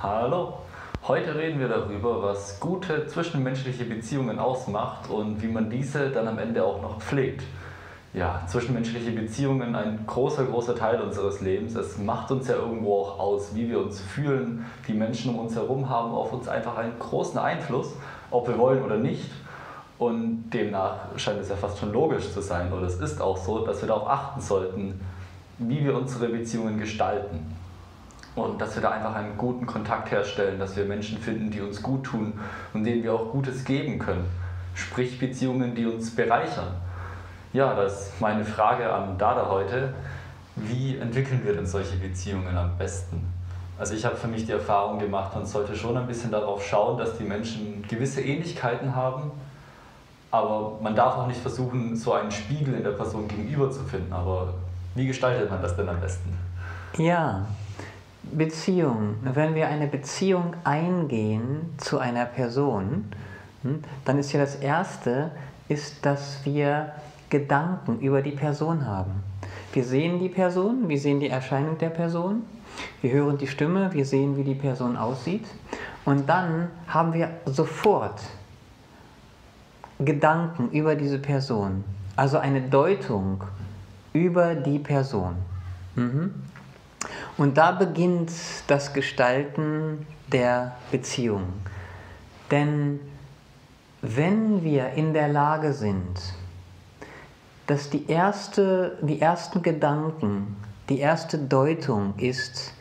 Hallo. Heute reden wir darüber, was gute zwischenmenschliche Beziehungen ausmacht und wie man diese dann am Ende auch noch pflegt. Ja, zwischenmenschliche Beziehungen ein großer, großer Teil unseres Lebens. Es macht uns ja irgendwo auch aus, wie wir uns fühlen. Die Menschen um uns herum haben auf uns einfach einen großen Einfluss, ob wir wollen oder nicht. Und demnach scheint es ja fast schon logisch zu sein, oder es ist auch so, dass wir darauf achten sollten, wie wir unsere Beziehungen gestalten. Und dass wir da einfach einen guten Kontakt herstellen, dass wir Menschen finden, die uns gut tun und denen wir auch Gutes geben können. Sprich Beziehungen, die uns bereichern. Ja, das ist meine Frage an Dada heute. Wie entwickeln wir denn solche Beziehungen am besten? Also ich habe für mich die Erfahrung gemacht, man sollte schon ein bisschen darauf schauen, dass die Menschen gewisse Ähnlichkeiten haben, aber man darf auch nicht versuchen, so einen Spiegel in der Person gegenüber zu finden. Aber wie gestaltet man das denn am besten? Ja, Beziehung. Wenn wir eine Beziehung eingehen zu einer Person, hm, dann ist ja das Erste, ist, dass wir Gedanken über die Person haben. Wir sehen die Person, wir sehen die Erscheinung der Person, wir hören die Stimme, wir sehen, wie die Person aussieht und dann haben wir sofort Gedanken über diese Person, also eine Deutung über die Person. Mhm. Und da beginnt das Gestalten der Beziehung. Denn wenn wir in der Lage sind, dass die, erste, die ersten Gedanken, die erste Deutung ist,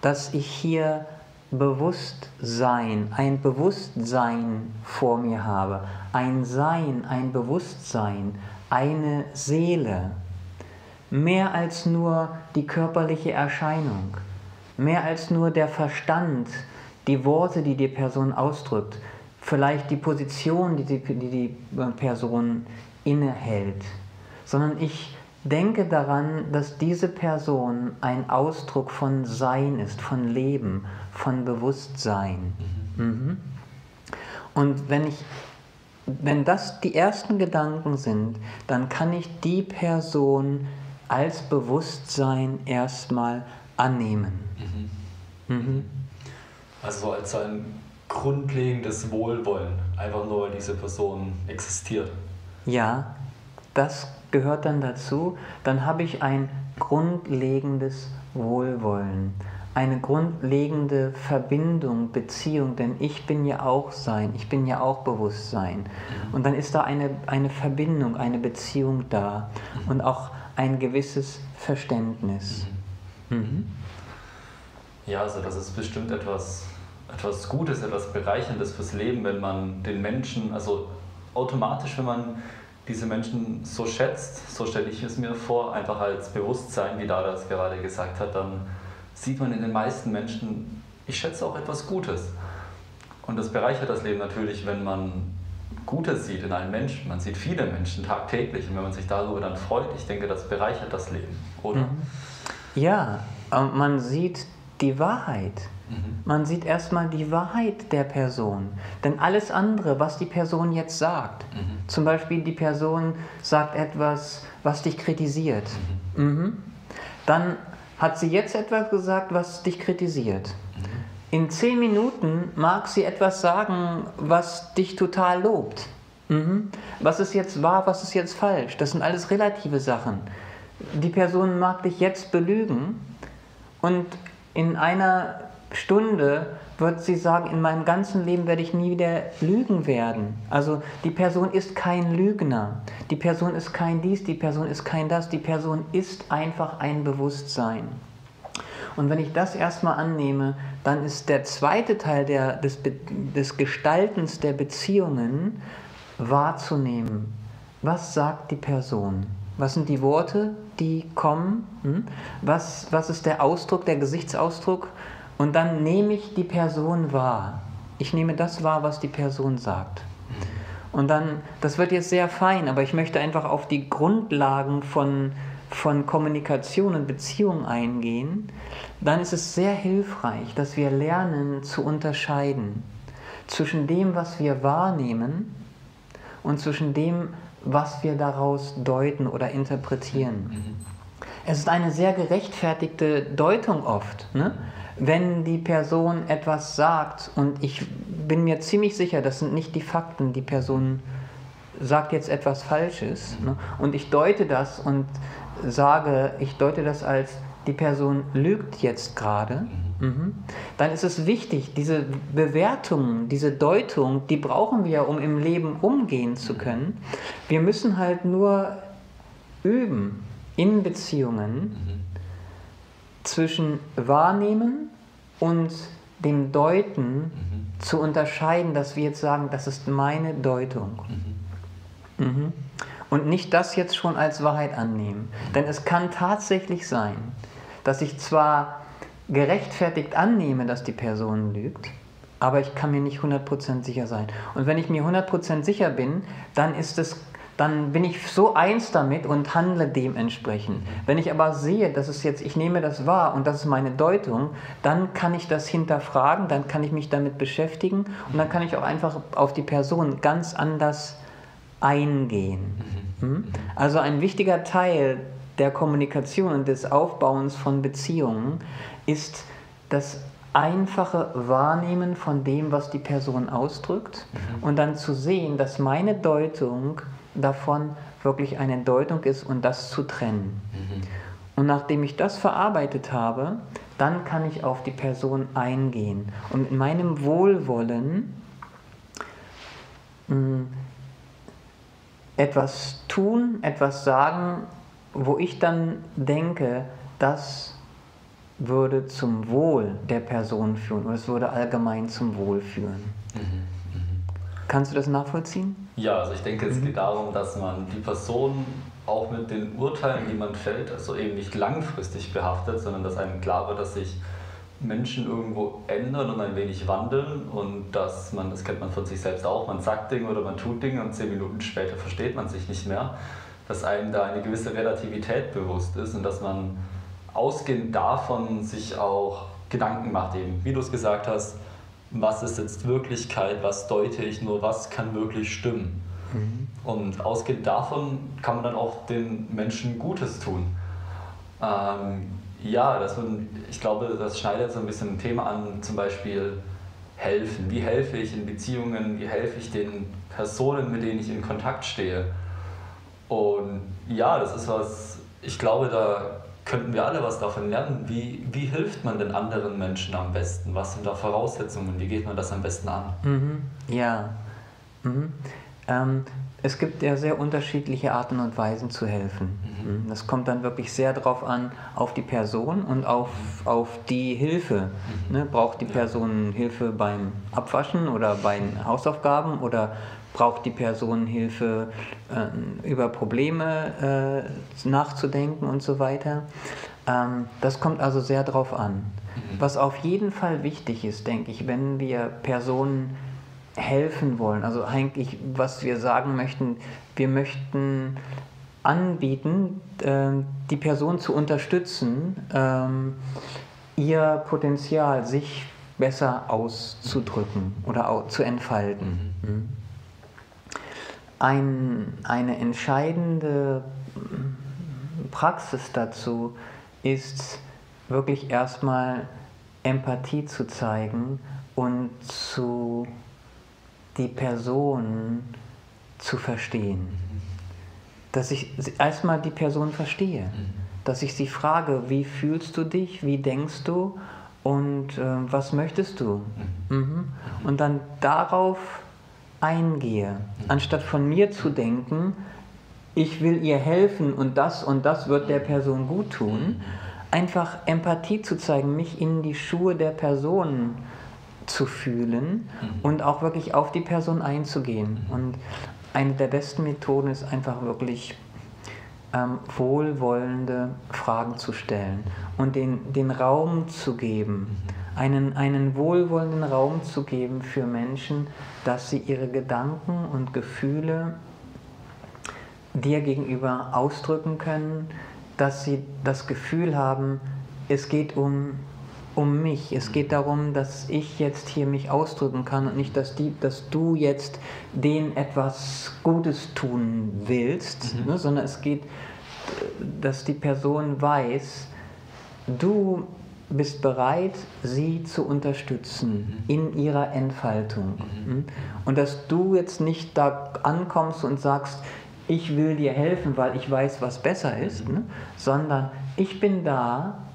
dass ich hier Bewusstsein, ein Bewusstsein vor mir habe, ein Sein, ein Bewusstsein, eine Seele, mehr als nur die körperliche Erscheinung, mehr als nur der Verstand, die Worte, die die Person ausdrückt, vielleicht die Position, die die, die, die Person innehält, sondern ich denke daran, dass diese Person ein Ausdruck von Sein ist, von Leben, von Bewusstsein. Mhm. Mhm. Und wenn ich wenn das die ersten Gedanken sind, dann kann ich die Person als Bewusstsein erstmal annehmen. Mhm. Mhm. Also als ein grundlegendes Wohlwollen, einfach nur weil diese Person existiert. Ja, das gehört dann dazu. Dann habe ich ein grundlegendes Wohlwollen, eine grundlegende Verbindung, Beziehung, denn ich bin ja auch Sein, ich bin ja auch Bewusstsein. Mhm. Und dann ist da eine, eine Verbindung, eine Beziehung da. Mhm. Und auch ein gewisses Verständnis. Mhm. Mhm. Ja, also das ist bestimmt etwas, etwas Gutes, etwas Bereicherndes fürs Leben, wenn man den Menschen, also automatisch, wenn man diese Menschen so schätzt, so stelle ich es mir vor, einfach als Bewusstsein, wie Dada es gerade gesagt hat, dann sieht man in den meisten Menschen, ich schätze auch etwas Gutes. Und das bereichert das Leben natürlich, wenn man Gutes sieht in einem Menschen. Man sieht viele Menschen tagtäglich und wenn man sich darüber dann freut, ich denke, das bereichert das Leben, oder? Mhm. Ja, man sieht die Wahrheit. Mhm. Man sieht erstmal die Wahrheit der Person. Denn alles andere, was die Person jetzt sagt, mhm. zum Beispiel die Person sagt etwas, was dich kritisiert, mhm. mhm. dann hat sie jetzt etwas gesagt, was dich kritisiert. In zehn Minuten mag sie etwas sagen, was dich total lobt. Mhm. Was ist jetzt wahr, was ist jetzt falsch? Das sind alles relative Sachen. Die Person mag dich jetzt belügen und in einer Stunde wird sie sagen, in meinem ganzen Leben werde ich nie wieder lügen werden. Also die Person ist kein Lügner, die Person ist kein dies, die Person ist kein das, die Person ist einfach ein Bewusstsein. Und wenn ich das erstmal annehme, dann ist der zweite Teil der, des, des Gestaltens der Beziehungen wahrzunehmen. Was sagt die Person? Was sind die Worte, die kommen? Hm? Was, was ist der Ausdruck, der Gesichtsausdruck? Und dann nehme ich die Person wahr. Ich nehme das wahr, was die Person sagt. Und dann, das wird jetzt sehr fein, aber ich möchte einfach auf die Grundlagen von von Kommunikation und Beziehung eingehen, dann ist es sehr hilfreich, dass wir lernen zu unterscheiden zwischen dem, was wir wahrnehmen und zwischen dem, was wir daraus deuten oder interpretieren. Es ist eine sehr gerechtfertigte Deutung oft. Ne? Wenn die Person etwas sagt und ich bin mir ziemlich sicher, das sind nicht die Fakten, die Person sagt jetzt etwas Falsches ne, und ich deute das und sage, ich deute das als, die Person lügt jetzt gerade, mhm. dann ist es wichtig, diese Bewertung, diese Deutung, die brauchen wir, um im Leben umgehen zu können. Wir müssen halt nur üben in Beziehungen mhm. zwischen Wahrnehmen und dem Deuten mhm. zu unterscheiden, dass wir jetzt sagen, das ist meine Deutung. Mhm. Und nicht das jetzt schon als Wahrheit annehmen. Denn es kann tatsächlich sein, dass ich zwar gerechtfertigt annehme, dass die Person lügt, aber ich kann mir nicht 100% sicher sein. Und wenn ich mir 100% sicher bin, dann ist es dann bin ich so eins damit und handle dementsprechend. Wenn ich aber sehe, dass es jetzt, ich nehme das wahr und das ist meine Deutung, dann kann ich das hinterfragen, dann kann ich mich damit beschäftigen und dann kann ich auch einfach auf die Person ganz anders eingehen. Hm? Also ein wichtiger Teil der Kommunikation und des Aufbauens von Beziehungen ist das einfache Wahrnehmen von dem, was die Person ausdrückt mhm. und dann zu sehen, dass meine Deutung davon wirklich eine Deutung ist und das zu trennen. Mhm. Und nachdem ich das verarbeitet habe, dann kann ich auf die Person eingehen und in meinem Wohlwollen mh, hm, etwas tun, etwas sagen, wo ich dann denke, das würde zum Wohl der Person führen oder es würde allgemein zum Wohl führen. Mhm, mh. Kannst du das nachvollziehen? Ja, also ich denke, es mhm. geht darum, dass man die Person auch mit den Urteilen, die man fällt, also eben nicht langfristig behaftet, sondern dass einem klar wird, dass sich Menschen irgendwo ändern und ein wenig wandeln und dass man, das kennt man von sich selbst auch, man sagt Dinge oder man tut Dinge und zehn Minuten später versteht man sich nicht mehr, dass einem da eine gewisse Relativität bewusst ist und dass man ausgehend davon sich auch Gedanken macht, eben, wie du es gesagt hast, was ist jetzt Wirklichkeit, was deute ich nur, was kann wirklich stimmen. Mhm. Und ausgehend davon kann man dann auch den Menschen Gutes tun. Ähm, ja, das man, ich glaube, das schneidet so ein bisschen ein Thema an, zum Beispiel helfen. Wie helfe ich in Beziehungen, wie helfe ich den Personen, mit denen ich in Kontakt stehe. Und ja, das ist was, ich glaube, da könnten wir alle was davon lernen. Wie, wie hilft man den anderen Menschen am besten? Was sind da Voraussetzungen? Wie geht man das am besten an? Mhm. Ja. Mhm. Ähm, es gibt ja sehr unterschiedliche Arten und Weisen zu helfen. Mhm. Das kommt dann wirklich sehr darauf an, auf die Person und auf, auf die Hilfe. Mhm. Ne? Braucht die Person Hilfe beim Abwaschen oder bei Hausaufgaben oder braucht die Person Hilfe, äh, über Probleme äh, nachzudenken und so weiter. Ähm, das kommt also sehr darauf an. Mhm. Was auf jeden Fall wichtig ist, denke ich, wenn wir Personen helfen wollen, also eigentlich, was wir sagen möchten, wir möchten anbieten, äh, die Person zu unterstützen, ähm, ihr Potenzial sich besser auszudrücken oder zu entfalten. Mhm. mhm. Ein, eine entscheidende Praxis dazu ist wirklich erstmal Empathie zu zeigen und zu die Person zu verstehen. Dass ich erstmal die Person verstehe. Dass ich sie frage, wie fühlst du dich, wie denkst du und äh, was möchtest du? Mhm. Und dann darauf eingehe, anstatt von mir zu denken, ich will ihr helfen und das und das wird der Person gut tun, einfach Empathie zu zeigen, mich in die Schuhe der Person zu fühlen und auch wirklich auf die Person einzugehen. Und eine der besten Methoden ist einfach wirklich ähm, wohlwollende Fragen zu stellen und den, den Raum zu geben, einen, einen wohlwollenden Raum zu geben für Menschen, dass sie ihre Gedanken und Gefühle dir gegenüber ausdrücken können, dass sie das Gefühl haben, es geht um, um mich. Es geht darum, dass ich jetzt hier mich ausdrücken kann und nicht, dass, die, dass du jetzt denen etwas Gutes tun willst, mhm. ne, sondern es geht, dass die Person weiß, du bist bereit, sie zu unterstützen mhm. in ihrer Entfaltung. Mhm. mhm. Und dass du jetzt nicht da ankommst und sagst, ich will dir helfen, weil ich weiß, was besser ist, mhm. ne? sondern ich bin da,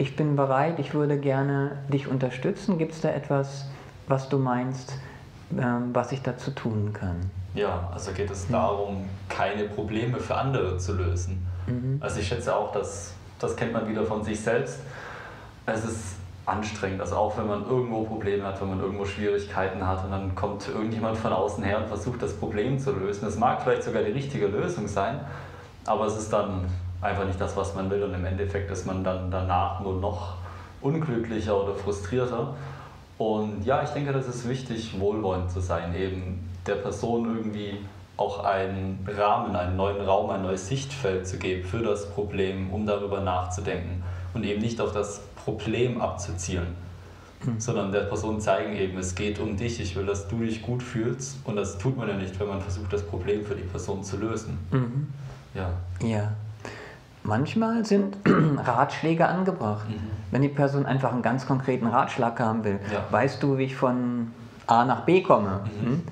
ich bin bereit, ich würde gerne dich unterstützen. Gibt es da etwas, was du meinst, ähm, was ich dazu tun kann? Ja, also geht es darum, keine Probleme für andere zu lösen. Mhm. Also ich schätze auch, dass das kennt man wieder von sich selbst es ist anstrengend. Also auch wenn man irgendwo Probleme hat, wenn man irgendwo Schwierigkeiten hat und dann kommt irgendjemand von außen her und versucht das Problem zu lösen. Es mag vielleicht sogar die richtige Lösung sein, aber es ist dann einfach nicht das, was man will und im Endeffekt ist man dann danach nur noch unglücklicher oder frustrierter. Und ja, ich denke, das ist wichtig, wohlwollend zu sein, eben der Person irgendwie auch einen Rahmen, einen neuen Raum, ein neues Sichtfeld zu geben für das Problem, um darüber nachzudenken und eben nicht auf das Problem abzuzielen, mhm. sondern der Person zeigen eben, es geht um dich, ich will, dass du dich gut fühlst und das tut man ja nicht, wenn man versucht, das Problem für die Person zu lösen. Mhm. Ja. Ja. Manchmal sind Ratschläge angebracht. Mhm. Wenn die Person einfach einen ganz konkreten Ratschlag haben will, ja. weißt du, wie ich von A nach B komme? Mhm. Hm?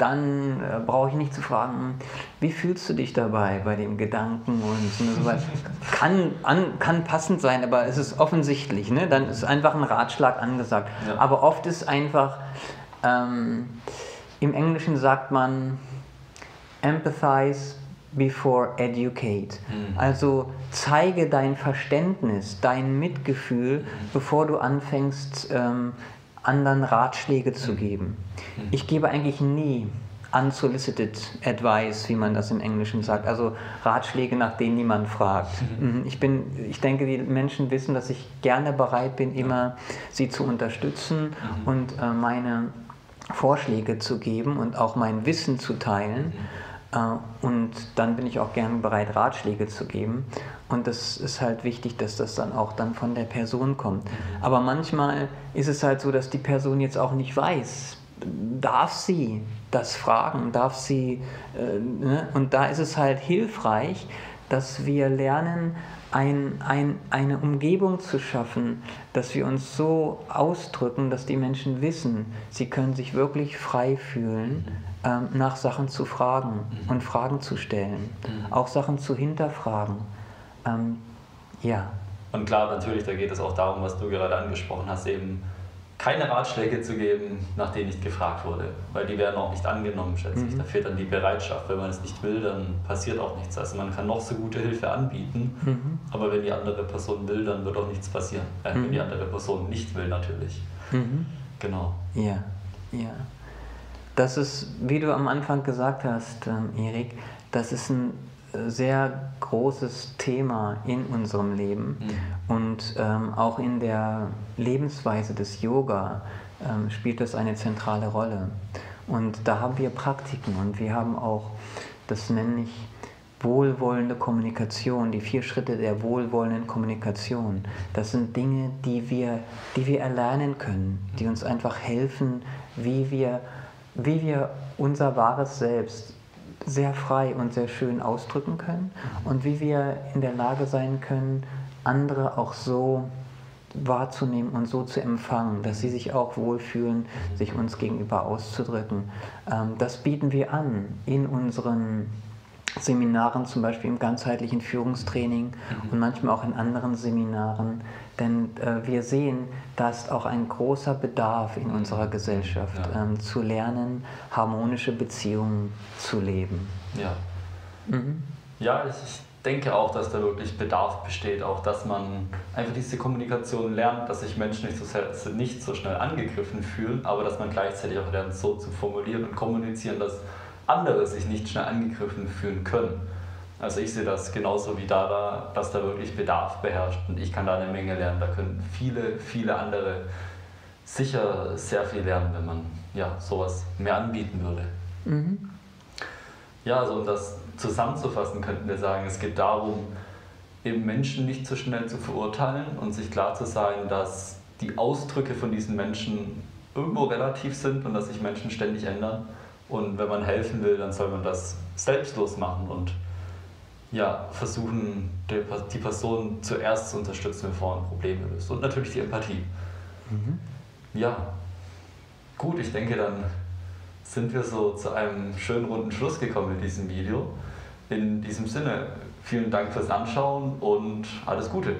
dann äh, brauche ich nicht zu fragen, wie fühlst du dich dabei bei dem Gedanken und so weiter. kann, an, kann passend sein, aber es ist offensichtlich. Ne? Dann ist einfach ein Ratschlag angesagt. Ja. Aber oft ist einfach, ähm, im Englischen sagt man, empathize before educate. Mhm. Also zeige dein Verständnis, dein Mitgefühl, mhm. bevor du anfängst, ähm, anderen Ratschläge zu geben. Mhm. Ich gebe eigentlich nie unsolicited advice, wie man das im Englischen sagt, also Ratschläge, nach denen niemand fragt. Mhm. Ich, bin, ich denke, die Menschen wissen, dass ich gerne bereit bin, immer sie zu unterstützen mhm. und äh, meine Vorschläge zu geben und auch mein Wissen zu teilen. Äh, und dann bin ich auch gerne bereit, Ratschläge zu geben. Und das ist halt wichtig, dass das dann auch dann von der Person kommt. Mhm. Aber manchmal ist es halt so, dass die Person jetzt auch nicht weiß, darf sie das fragen, darf sie, äh, ne? und da ist es halt hilfreich, dass wir lernen, ein, ein, eine Umgebung zu schaffen, dass wir uns so ausdrücken, dass die Menschen wissen, sie können sich wirklich frei fühlen, ähm, nach Sachen zu fragen mhm. und Fragen zu stellen, mhm. auch Sachen zu hinterfragen. Ähm, ja. Und klar, natürlich, da geht es auch darum, was du gerade angesprochen hast, eben keine Ratschläge zu geben, nach denen nicht gefragt wurde, weil die werden auch nicht angenommen, schätze mhm. ich. Da fehlt dann die Bereitschaft. Wenn man es nicht will, dann passiert auch nichts. Also man kann noch so gute Hilfe anbieten, mhm. aber wenn die andere Person will, dann wird auch nichts passieren. Äh, mhm. Wenn die andere Person nicht will, natürlich. Mhm. Genau. Ja, ja. Das ist, wie du am Anfang gesagt hast, ähm, Erik, das ist ein sehr großes Thema in unserem Leben mhm. und ähm, auch in der Lebensweise des Yoga ähm, spielt das eine zentrale Rolle. Und da haben wir Praktiken und wir haben auch, das nenne ich wohlwollende Kommunikation, die vier Schritte der wohlwollenden Kommunikation. Das sind Dinge, die wir, die wir erlernen können, die uns einfach helfen, wie wir, wie wir unser wahres Selbst sehr frei und sehr schön ausdrücken können und wie wir in der Lage sein können, andere auch so wahrzunehmen und so zu empfangen, dass sie sich auch wohlfühlen, sich uns gegenüber auszudrücken. Ähm, das bieten wir an in unseren Seminaren, zum Beispiel im ganzheitlichen Führungstraining mhm. und manchmal auch in anderen Seminaren. Denn äh, wir sehen, da ist auch ein großer Bedarf in unserer Gesellschaft, ja. ähm, zu lernen, harmonische Beziehungen zu leben. Ja, mhm. ja ich denke auch, dass da wirklich Bedarf besteht, auch dass man einfach diese Kommunikation lernt, dass sich Menschen nicht so, nicht so schnell angegriffen fühlen, aber dass man gleichzeitig auch lernt, so zu formulieren und kommunizieren, dass andere sich nicht schnell angegriffen fühlen können. Also ich sehe das genauso wie da, dass da wirklich Bedarf beherrscht und ich kann da eine Menge lernen. Da können viele, viele andere sicher sehr viel lernen, wenn man ja, sowas mehr anbieten würde. Mhm. Ja, also um das zusammenzufassen, könnten wir sagen, es geht darum, eben Menschen nicht zu schnell zu verurteilen und sich klar zu sein, dass die Ausdrücke von diesen Menschen irgendwo relativ sind und dass sich Menschen ständig ändern und wenn man helfen will, dann soll man das selbstlos machen und ja, versuchen, die Person zuerst zu unterstützen, bevor ein Problem löst. Und natürlich die Empathie. Mhm. Ja, gut, ich denke, dann sind wir so zu einem schönen runden Schluss gekommen mit diesem Video. In diesem Sinne, vielen Dank fürs Anschauen und alles Gute.